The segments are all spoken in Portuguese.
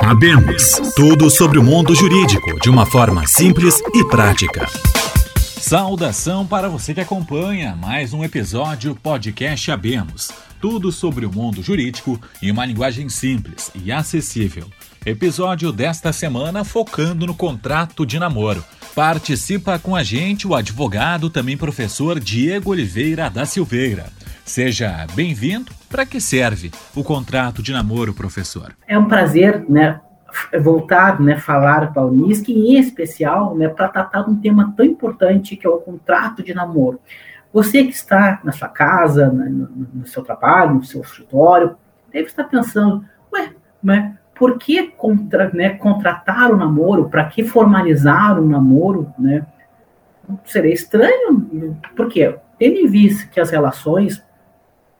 Abemos tudo sobre o mundo jurídico de uma forma simples e prática. Saudação para você que acompanha mais um episódio podcast Abemos. Tudo sobre o mundo jurídico em uma linguagem simples e acessível. Episódio desta semana focando no contrato de namoro. Participa com a gente o advogado, também professor Diego Oliveira da Silveira. Seja bem-vindo. Para que serve o contrato de namoro, professor? É um prazer, né, voltar, né, falar para a Unisc, em especial, né, para tratar de um tema tão importante que é o contrato de namoro. Você que está na sua casa, no, no seu trabalho, no seu escritório, deve estar pensando, ué, né, por que contra, né, contratar o namoro? Para que formalizar o namoro? Né? Seria estranho, porque tendo em vista que as relações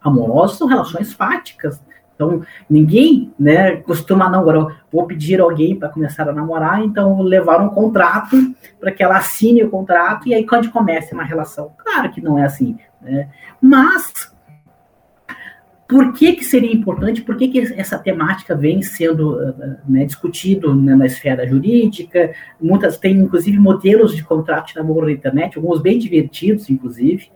amorosas são relações fáticas, então, ninguém né, costuma não, agora vou pedir alguém para começar a namorar, então vou levar um contrato para que ela assine o contrato e aí quando começa uma relação. Claro que não é assim, né? Mas por que, que seria importante, por que, que essa temática vem sendo né, discutido né, na esfera jurídica, muitas tem inclusive modelos de contrato de namoro na internet, alguns bem divertidos, inclusive.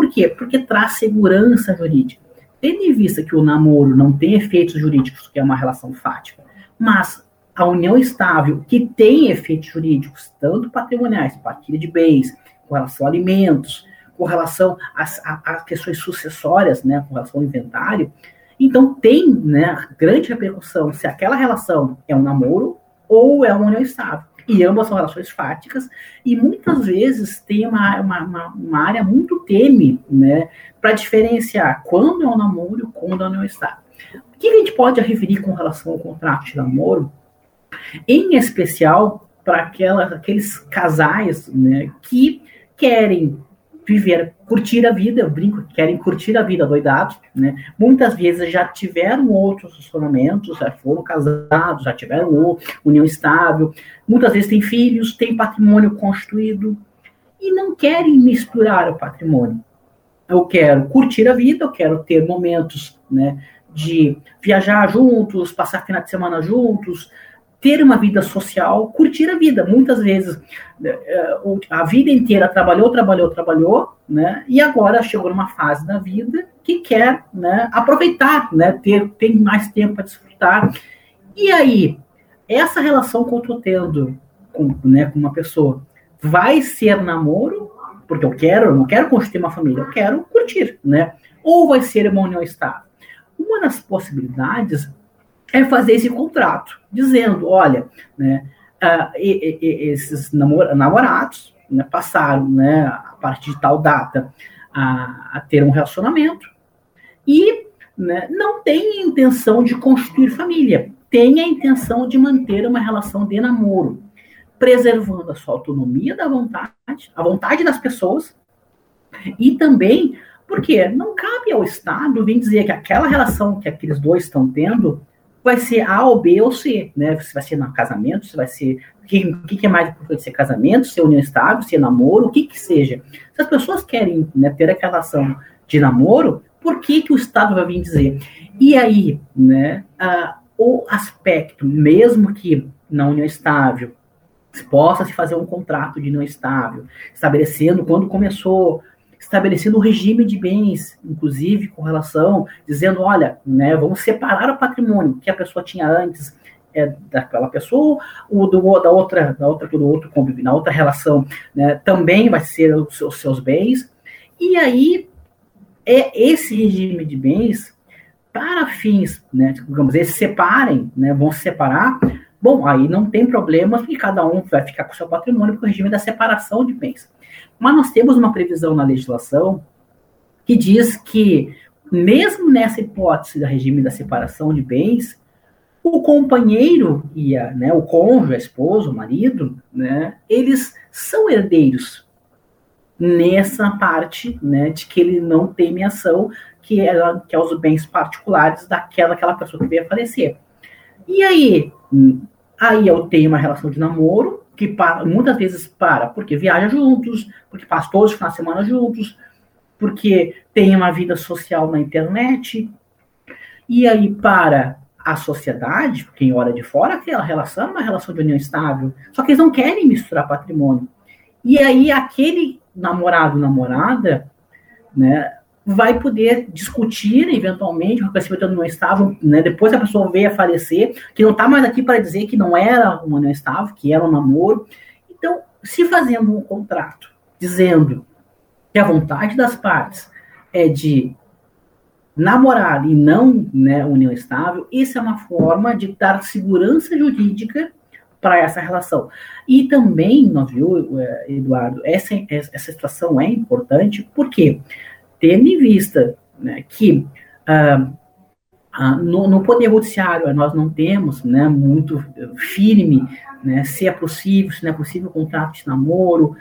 Por quê? Porque traz segurança jurídica. Tendo em vista que o namoro não tem efeitos jurídicos, que é uma relação fática, mas a união estável, que tem efeitos jurídicos, tanto patrimoniais, partilha de bens, com relação a alimentos, com relação às, questões sucessórias, né, com relação ao inventário. Então, tem né, grande repercussão se aquela relação é um namoro ou é uma união estável. E ambas são relações fáticas, e muitas vezes tem uma, uma, uma, uma área muito tênue né, para diferenciar quando é um namoro e quando união estável. O que a gente pode referir com relação ao contrato de namoro? Em especial para aqueles casais né, que querem viver, curtir a vida, eu brinco que querem curtir a vida doidados, né? Muitas vezes já tiveram outros relacionamentos, já foram casados, já tiveram união estável, muitas vezes têm filhos, têm patrimônio construído e não querem misturar o patrimônio. Eu quero curtir a vida, eu quero ter momentos, né, de viajar juntos, passar final de semana juntos, ter uma vida social, curtir a vida. Muitas vezes eh, a vida inteira trabalhou, trabalhou, trabalhou, né? E agora chegou numa fase da vida que quer, né, aproveitar, né, ter tem mais tempo para desfrutar. E aí, essa relação que eu estou tendo com, né, com uma pessoa vai ser namoro, porque eu quero, eu não quero construir uma família, eu quero curtir, né? Ou vai ser uma união estável. Uma das possibilidades é fazer esse contrato, dizendo, olha, né, uh, e, e, esses namor namorados né, passaram, né, a partir de tal data, a, a ter um relacionamento e né, não tem intenção de construir família, tem a intenção de manter uma relação de namoro, preservando a sua autonomia da vontade, a vontade das pessoas e também porque não cabe ao Estado vir dizer que aquela relação que aqueles dois estão tendo vai ser A ou B ou C, né? Se vai ser no casamento, se vai ser. O que, que, é mais importante? Ser casamento, ser união estável, ser namoro, o que que seja. Se as pessoas querem né, ter aquela relação de namoro, por que, que o Estado vai vir dizer? E aí, né? o aspecto, mesmo que na união estável, possa se fazer um contrato de união estável, estabelecendo quando começou estabelecendo um regime de bens, inclusive com relação, dizendo, olha, né, vamos separar o patrimônio que a pessoa tinha antes é, daquela pessoa, o do, da outra, da outra, do outro convívio, na outra relação, né, também vai ser os seus, seus bens, e aí é esse regime de bens para fins, né, digamos, eles separem, né, vão se separar, bom, aí não tem problema, e cada um vai ficar com seu patrimônio, porque o regime da separação de bens. Mas nós temos uma previsão na legislação que diz que, mesmo nessa hipótese do regime da separação de bens, o companheiro e a, né, o cônjuge, a esposa, o marido, né, eles são herdeiros nessa parte né, de que ele não tem ação, que é, que é os bens particulares daquela aquela pessoa que veio a falecer. E aí, aí eu tenho uma relação de namoro, que para, muitas vezes para porque viaja juntos, porque passa todos os finais de semana juntos, porque tem uma vida social na internet, e aí para a sociedade, quem olha de fora, aquela relação é uma relação de união estável. Só que eles não querem misturar patrimônio. E aí aquele namorado, namorada, né, vai poder discutir eventualmente o reconhecimento união estável, né, depois a pessoa veio a falecer, que não está mais aqui para dizer que não era uma união estável, que era um namoro. Então, se fazendo um contrato dizendo que a vontade das partes é de namorar e não né, união estável, isso é uma forma de dar segurança jurídica para essa relação. E também, nós viu, é, Eduardo, essa, essa situação é importante, porque, tendo em vista né, que ah, ah, no, no, Poder Judiciário nós não temos né, muito firme né, se é possível, se não é possível o contrato de namoro,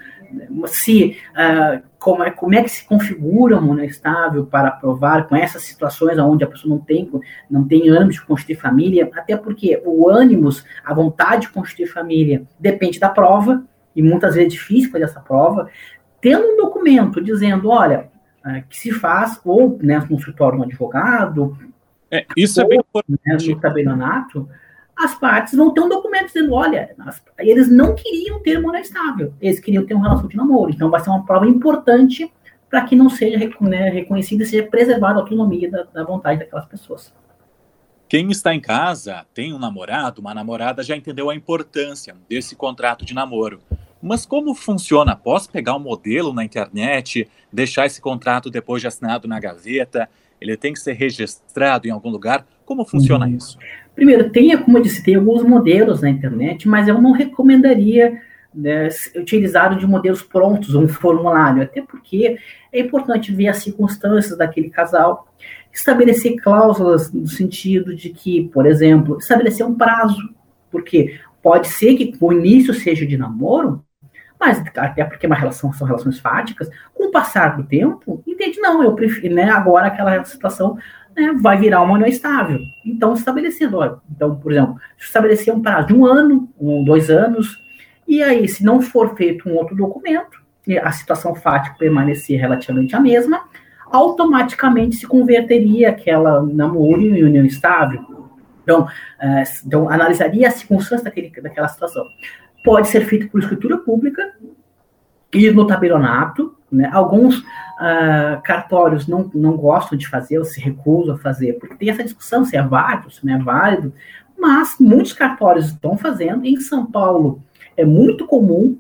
se uh, como, é, como é que se configura uma união estável para aprovar com essas situações onde a pessoa não tem, não tem ânimo de constituir família, até porque o ânimo, a vontade de constituir família depende da prova, e muitas vezes é difícil fazer essa prova, tendo um documento dizendo, olha, uh, que se faz, ou né, no escritório um advogado, é, isso ou, é bem importante. Né, no tabelionato, as partes vão ter um documento dizendo, olha, eles não queriam ter moral estável, eles queriam ter uma relação de namoro. Então vai ser uma prova importante para que não seja né, reconhecida e seja preservada a autonomia da, da vontade daquelas pessoas. Quem está em casa, tem um namorado, uma namorada, já entendeu a importância desse contrato de namoro. Mas como funciona? Posso pegar um modelo na internet, deixar esse contrato depois de assinado na gaveta? Ele tem que ser registrado em algum lugar? Como funciona uhum. isso? Primeiro, tem, como eu disse, tem alguns modelos na internet, mas eu não recomendaria né, utilizar de modelos prontos, um formulário, até porque é importante ver as circunstâncias daquele casal, estabelecer cláusulas no sentido de que, por exemplo, estabelecer um prazo, porque pode ser que o início seja de namoro, mas até porque é uma relação, são relações fáticas, com o passar do tempo, entende, não, eu prefiro, né, agora aquela situação né, vai virar uma união estável. Então, estabelecendo, ó, então, por exemplo, estabelecer um prazo de um ano, um, dois anos, e aí, se não for feito um outro documento, e a situação fática permanecer relativamente a mesma, automaticamente se converteria aquela namoro em união estável. Então, é, então analisaria as circunstâncias daquele, daquela situação. Pode ser feito por escritura pública e no tabelionato, né? Alguns uh, cartórios não, não gostam de fazer ou se recusam a fazer, porque tem essa discussão se é válido, se não é válido, mas muitos cartórios estão fazendo. Em São Paulo é muito comum,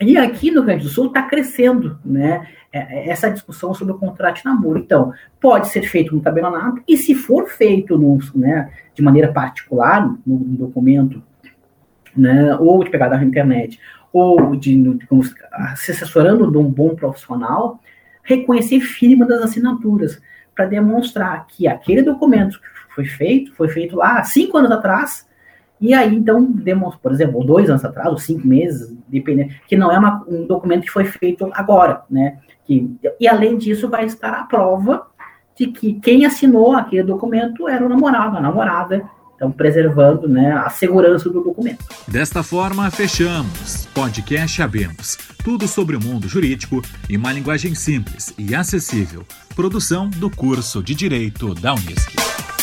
e aqui no Rio Grande do Sul está crescendo né, é, é, essa discussão sobre o contrato de namoro. Então, pode ser feito no tabelionato, e se for feito no, né, de maneira particular, no, no documento, né, ou de pegar da internet, ou de, de, se assessorando de um bom profissional, reconhecer firma das assinaturas, para demonstrar que aquele documento que foi feito, foi feito lá cinco anos atrás, e aí, então, demonstra, por exemplo, dois anos atrás, ou cinco meses, dependendo, que não é uma, um documento que foi feito agora, né? Que, e além disso, vai estar a prova de que quem assinou aquele documento era o namorado, a namorada, então, preservando né, a segurança do documento. Desta forma, fechamos. Podcast Abemos. Tudo sobre o mundo jurídico em uma linguagem simples e acessível. Produção do curso de Direito da Unisc.